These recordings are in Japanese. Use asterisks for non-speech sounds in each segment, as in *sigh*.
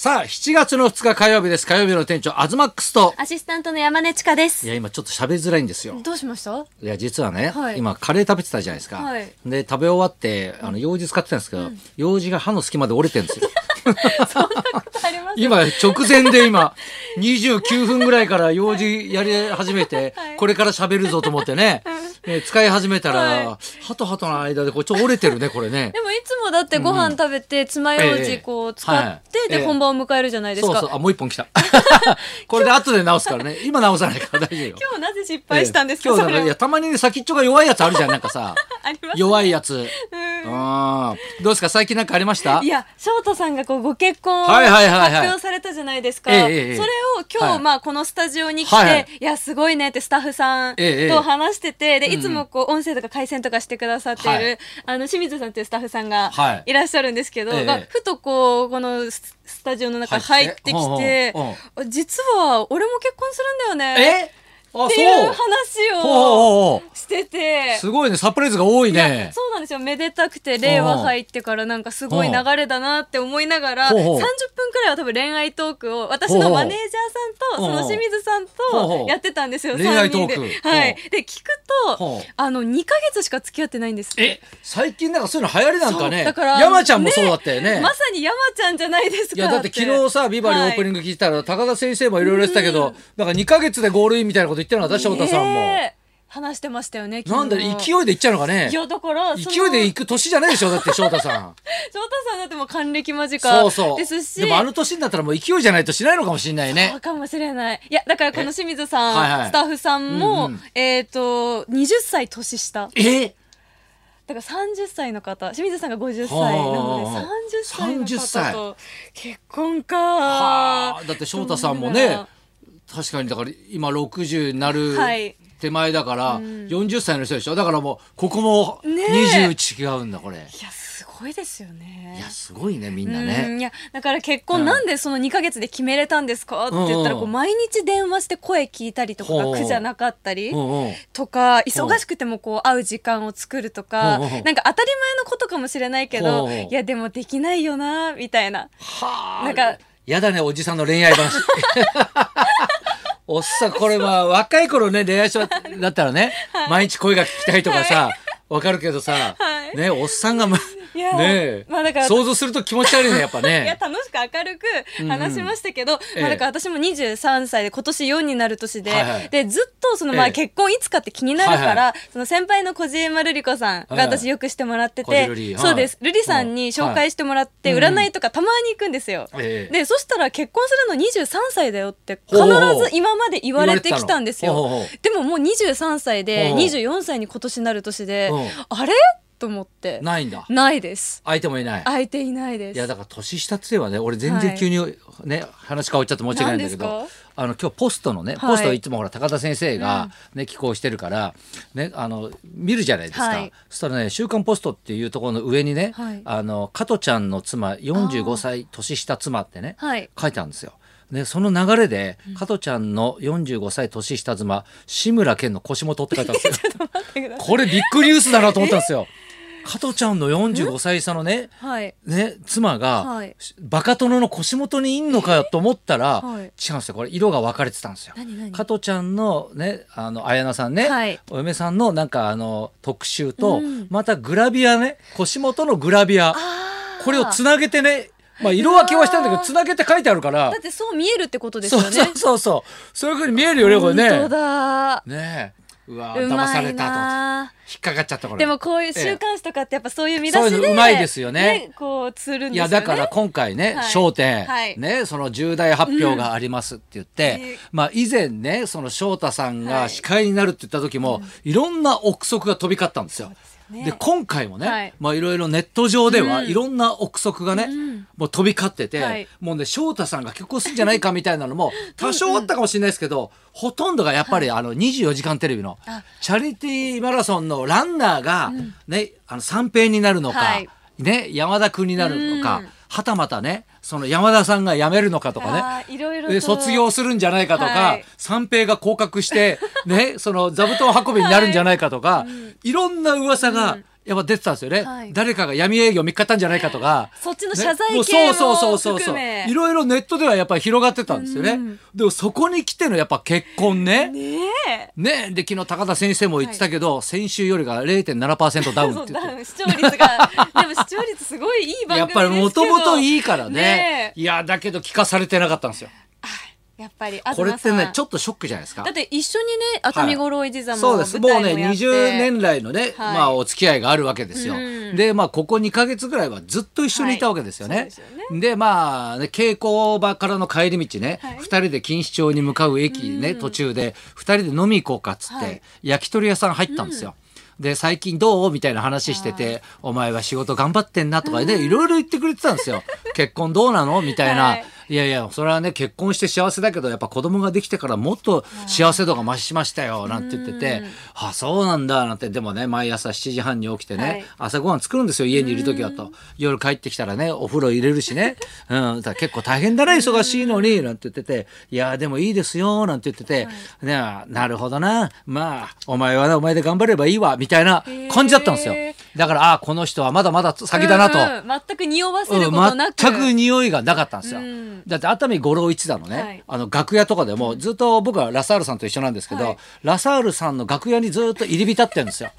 さあ、7月の2日火曜日です。火曜日の店長、アズマックスと。アシスタントの山根千佳ですい。や、今ちょっと喋りづらいんですよ。どうしました？いや、実はね、はい今カレー食べてたじゃないですか。はいで、食べ終わって、あの、用事使ってたんですけど、用事が歯の隙間で折れてるんですよ。*laughs* あります？今、直前で今、29分ぐらいから用事やり始めて、はいこれから喋るぞと思ってね、え使い始めたら、は歯と歯との間でこれちょ折れてるね、これね。でもいつもだってご飯食べて爪楊ええ枝こう使って、で本番を迎えるじゃないですか。そうそう、あ、もう一本来た。*laughs* これで後で直すからね。今直さないから大丈夫よ。今日なぜ失敗したんですか、ええ。今日いや、たまにね、先っちょが弱いやつあるじゃん、なんかさ。*laughs* あります弱いやつ。うん。どうですか？最近なんかありました？いや翔太さんがこうご結婚発表されたじゃないですか、それを今日、はい。まあこのスタジオに来て、はい。いはいやすごいねってスタッフさんええ。と話してて、でいつもこう音声とか回線とかしてくださっている、はい。あの清水さんっていうスタッフさんがはい。いらっしゃるんですけど、ええ。がふとこうこのススタジオの中入っ入っててきて実は俺も結婚するんだよねっていう話をほしてて。う。すごいね、サプライズが多いね。そうなんですよ。めでたくて令和入ってからなんかすごい流れだなって思いながら30ほうほう。分くらいは多分恋愛トークを私のマネージャーさんとその清水さんとやってたんですよ恋愛トーク。はい。ほで聞くとあの2ヶ月しか付き合ってないんです。え、最近なんかそういうの流行りなんかね。だから。山ちゃんもそうだったよね。まさに山ちゃんじゃないですかいやだって昨日さ「ビバリーオープニンググ聞いたら、高田先生もいろいろ言ってたけど、だから2か月でゴールインみたいなこと言ってなかった翔太さんも、話してましたよねなんだ勢いで行っちゃうのかね。いやだからその勢いで行く年じゃないでしょだって翔太さん。翔太さんだってもう還暦間近そうそう。ですし。でもあの年になったらもう勢いじゃないとしないのかもしれないね。そうかもしれない。いや、だからこの清水さん、はいはい。スタッフさんも、うんうん。えっ、と、20歳年下。え？だから30歳の方、清水さんが50歳。はあ。なので、30歳の30歳方と結婚か。はあ。だって翔太さんもね確かにだから今60になるはい手前だから、40歳の人でしょ？だからもうここもねえ。20違うんだこれ、いや、すごいですよね。いやすごいねみんなうねんいやだから結婚うん。なんでその2ヶ月で決めれたんですか？って言ったらうんこう毎日電話して声聞いたりとか苦じゃなかったりとか忙しくてもこう会う時間を作るとかなんか当たり前のことかもしれないけどいやでもできないよなみたいな。はあ。なんかやだねおじさんの恋愛話おっさんこれは若い頃ね恋愛し *laughs* だったらね、毎日声が聞きたいとかさわかるけどさ、はい。ねおっさんがまねえ、まあだから想像すると気持ち悪いねやっぱいやね楽しく明るく話しましたけど、ええ。まあ、だから私も23歳で今年4になる年で,、はいはい。でずっとそのまあええ。結婚いつかって気になるから、はいはその先輩の小島瑠璃子さんが私よくしてもらってて、はい。そうです。瑠璃さんに紹介してもらってはい。占いとかたまに行くんですよ。ええ。でそしたら結婚するの23歳だよって必ず今まで言われてきたんですよ。でももう23歳でほうほう。24歳に今年なる年でうんあれ？と思って。ないんだ。ないです。相手もいない。相手いないです。いやだから年下って言えばね俺全然はい。急にね、話変わっちゃって申し訳ないんだけどあの今日ポストのね、はい。ポストいつもほら高田先生が、ね寄稿してるから、ね、あの見るじゃないですか、はい。そしたらね「週刊ポスト」っていうところの上にね、はい。あの加トちゃんの妻45歳年下妻ってね、はい。書いてあるんですよ。でその流れで、加トちゃんの45歳年下妻志村けんの腰元って書いてあるんですよ。*laughs* これビッグニュースだなと思ったんですよ。加トちゃんの45歳差のねはい。ね、妻が、はい。バカ殿の腰元にいんのかよと思ったら、はい。違うんですよ。これ色が分かれてたんですよ。加トちゃんのねあの綾菜さんね、はい。お嫁さんのなんかあの特集と、うん。またグラビアね腰元のグラビア。これをつなげてねまあ色分けはしたんだけどつなげて書いてあるから。だってそう見えるってことですよね。そうそうそう。そういうふうに見えるよねこれね。本当だ。ねえ。うわう騙されたと引っかかっちゃったこれ。でもこういう週刊誌とかってやっぱそういう見出しでそういうのうまいですよね。こうつるんですよね。いやだから今回ねはい『笑点』はい。ねその重大発表がありますって言って、うん。まあ以前ねその翔太さんはい。が司会になるって言った時も、いろんな憶測が飛び交ったんですよ。ね。で今回もね、はい。まあいろいろネット上ではうん。いろんな憶測がね、うん。もう飛び交ってて、はい。もうね翔太さんが結婚するんじゃないかみたいなのも *laughs* 多少あったかもしれないですけど、ほとんどがやっぱりあの24時間テレビのあ。チャリティーマラソンのランナーがね、あの三平になるのか、はい。ね、山田君になるのか、うんはたまたねその山田さんが辞めるのかとかね。いろいろ卒業するんじゃないかとか、はい。三平が降格して、ね、その座布団運びになるんじゃないかとか、*laughs* い。ろんな噂がやっぱ出てたんですよね、はい。誰かが闇営業見っかったんじゃないかとか。そっちのね。謝罪系そうそうもそうそうそう。いろいろネットではやっぱり広がってたんですよね、うんでもそこに来てのやっぱ結婚ね。ねえ。ね。で昨日高田先生も言ってたけど、先週よりが0.7%ダウンって言って。ダウン。視聴率が。*laughs* でも視聴率すごいいい番組やっぱりもともといいからね。ねいやだけど聞かされてなかったんですよやっぱりこれってねちょょっとショックじゃないですか？だって一緒にね熱海五郎一座もそうです。もうね舞台もやって。20年来のね、はい。まあお付き合いがあるわけですよ、うん。でまあここ2か月ぐらいはずっと一緒にい。たわけですよね、はいですよでまあ、ね、稽古場からの帰り道ね、はい。2人で錦糸町に向かう駅ね、途中で2人で飲み行こうかっつって、はい。焼き鳥屋さん入ったんですよ、で最近どう？みたいな話してて「お前は仕事頑張ってんな」とかねいろいろ言ってくれてたんですよ「*laughs* 結婚どうなの?」みたいな、はいいやいやそれはね結婚して幸せだけどやっぱ子供ができてからもっと幸せ度が増しましたよなんて言ってて「あそうなんだ」なんて。でもね毎朝7時半に起きてね、はい。朝ごはん作るんですよ家にいる時はと。夜帰ってきたらねお風呂入れるしね、*laughs* うん、だ結構大変だな忙しいのになんて言ってて「いやでもいいですよ」なんて言ってて、ねなるほどな。まあお前はねお前で頑張ればいいわみたいな感じだったんですよだからあこの人はまだまだ先だなと。うんうん。全く匂わせることなく、全く匂いがなかったんですよ。うん。だって熱海五郎一座のね、はい。あの楽屋とかでもずっと僕はラサールさんと一緒なんですけど、はい。ラサールさんの楽屋にずっと入り浸ってるんですよ。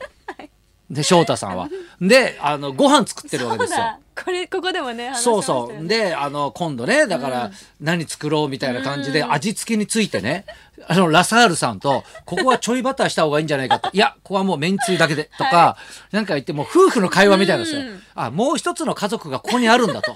で翔太さんは。であのご飯作ってるわけですよ。これここでもね話しそうそう。で、あの、今度ね、だから、何作ろうみたいな感じで、味付けについてね、あの、ラサールさんと、ここはちょいバターした方がいいんじゃないかと。いや、ここはもうめんつゆだけで、とか、なんか言って、もう夫婦の会話みたいなんですよ。あ、もう一つの家族がここにあるんだと。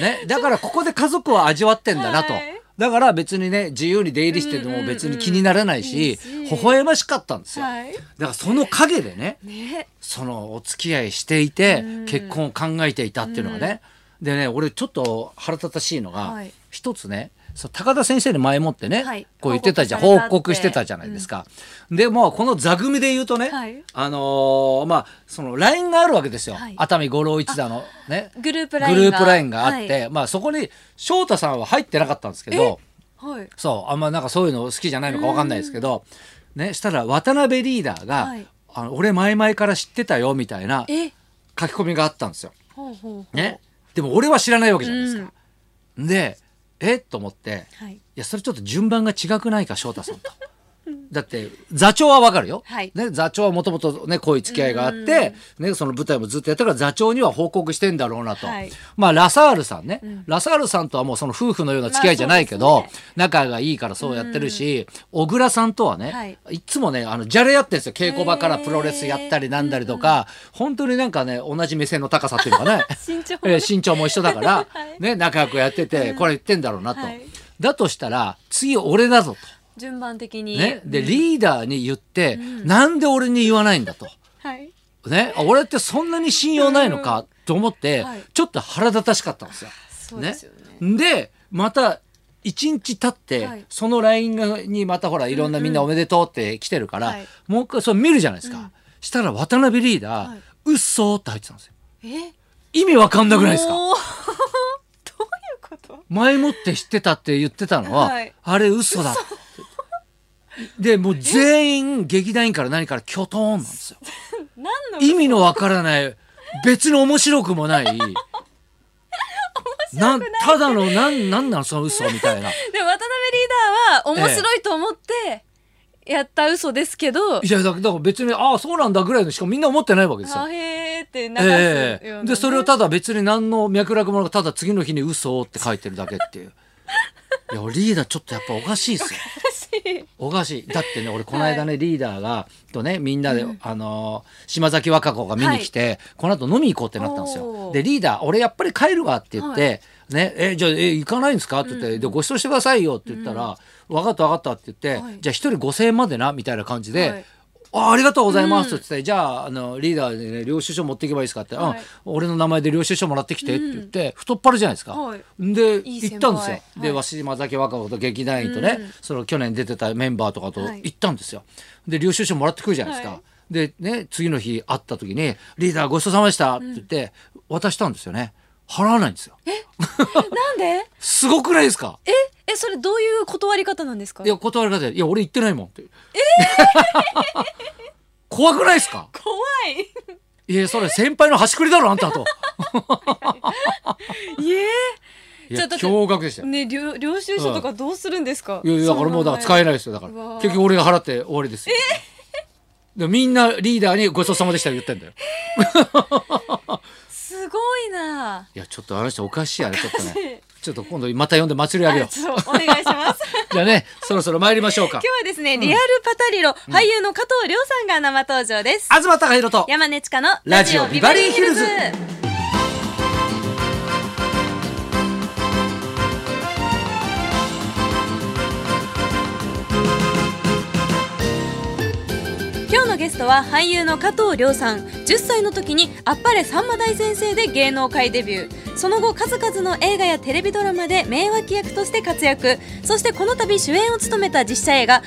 ね。だから、ここで家族を味わってんだなと。はいだから別にね、自由に出入りしてても別に気にならないし、微笑ましかったんですよ。はい。だからその陰でね、ね。そのお付き合いしていて、結婚を考えていたっていうのがね、でね俺ちょっと腹立たしいのが、はい。一つね高田先生に前もってね、はい。こう言ってたじゃん。報告してたじゃないですか。でもうこの座組で言うとね、はい。あのーまあその LINE があるわけですよ、はい。熱海五郎一座のね。グループグ LINE が。ループ LINE があって、はい。まあそこに翔太さんは入ってなかったんですけど。はい。そうあんまなんかそういうの好きじゃないのかわかんないですけど、ねしたら渡辺リーダーが、はい。あの俺前々から知ってたよみたいなえ？書き込みがあったんですよ。ほうほうほう。ね、でも俺は知らないわけじゃないですか。でえ？っと思って。はい。いやそれちょっと順番が違くないか翔太さんと。*laughs* だって座長はわかるよ、はい。ね、座長はもともとねこういう付き合いがあって、ね、その舞台もずっとやったから座長には報告してんだろうなと、はい。まあラサールさんね、ラサールさんとはもうその夫婦のような付き合いじゃないけど、まあそうです仲がいいからそうやってるし、小倉さんとはね、はい。い、つもねあのじゃれ合ってるんですよ。稽古場からプロレスやったりなんだりとか、本当になんかね同じ目線の高さっていうのかね *laughs* 身長も。えー身長も一緒だから、*laughs* はい。ね、仲良くやってて、これ言ってんだろうなと。はい。だとしたら、次俺だぞ順番的に。と。ね。で、リーダーに言って、なんで俺に言わないんだと。はい。ね。俺ってそんなに信用ないのかと思ってはい、ちょっと腹立たしかったんですよ。そうですよね。で、また、一日経って、はい。その LINE がにまたほらいろんなみんなおめでとうって来てるから、はい。もう一回それ見るじゃないですか、したら渡辺リーダー、はうっそーって入ってたんですよ。え？意味わかんなくないですか？*laughs* どういうこと？前もって知ってたって言ってたのは、はい。あれ嘘だでもう全員劇団員から何からキョトーンなんですよ。*laughs* 意味のわからない別に面白くもない。なんただのなんなんなのその嘘みたいな。*laughs* でも渡辺リーダーは面白いと思ってやった嘘ですけど、いやだだから別にああそうなんだぐらいのしかみんな思ってないわけですよ。あへーって流すね、ええ。でそれをただ別に何の脈絡もなくただ次の日に嘘って書いてるだけっていう。*laughs* いやリーダーちょっとやっぱおかしいっすよ *laughs* おかしい。だってね俺この間ね、リーダーがとねみんなで、あのー島崎和歌子が見に来て、この後飲み行こうってなったんですよ。でリーダー俺やっぱり帰るわって言って、ねえじゃあえ行かないんですかって言って、でご馳走してくださいよって言ったら、分かった分かったって言って、はい。じゃあ一人5,000円までなみたいな感じで、はいあありがとうございます。って言って、じゃああのリーダーでね領収書持っていけばいいですかって、はい。うん俺の名前で領収書もらってきてって言って、太っ腹じゃないですか。はい。で行ったんですよ。ではい。島崎和歌子と劇団員とね、その去年出てたメンバーとかとはい。行ったんですよ。で領収書もらってくるじゃないですか。はい。でね次の日会った時に「リーダーごちそうさまでした」って言って渡したんですよね。払わないんですよ。なんで？すごくないですか？え？えそれどういう断り方なんですか？いや断り方で「いや俺行ってないもん」って。*laughs* 怖くないですか？怖い。いやそれ先輩の端くりだろあんたと。*laughs* いえ。いや驚愕でしたよ。ね領領収書とかどうするんですか、いやだからもうだから使えないですよだから。結局俺が払って終わりですよ、でみんなリーダーにごちそうさまでした言ってんだよすごいな。いやちょっとあの人おかしいやねちょっとね。ちょっと今度また呼んで祭り上げよう。お願いします。*laughs* じゃあねそろそろ参りましょうか。今日はですね、リアルパタリロ、俳優の加藤亮さんが生登場です、東貴博と山根千佳のラジオビバリーヒルズゲストは俳優の加藤亮さん。10歳の時にあっぱれさんま大先生で芸能界デビュー。その後数々の映画やテレビドラマで名脇役として活躍。そしてこの度主演を務めた実写映画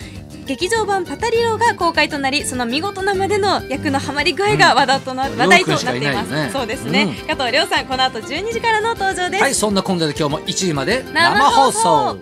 劇場版パタリロが公開となりその見事なまでの役のハマり具合が話題とな,、話題となっています、よね。そうですね、うん。加藤亮さんこの後12時からの登場です、はいそんな今度で今日も1時まで生放送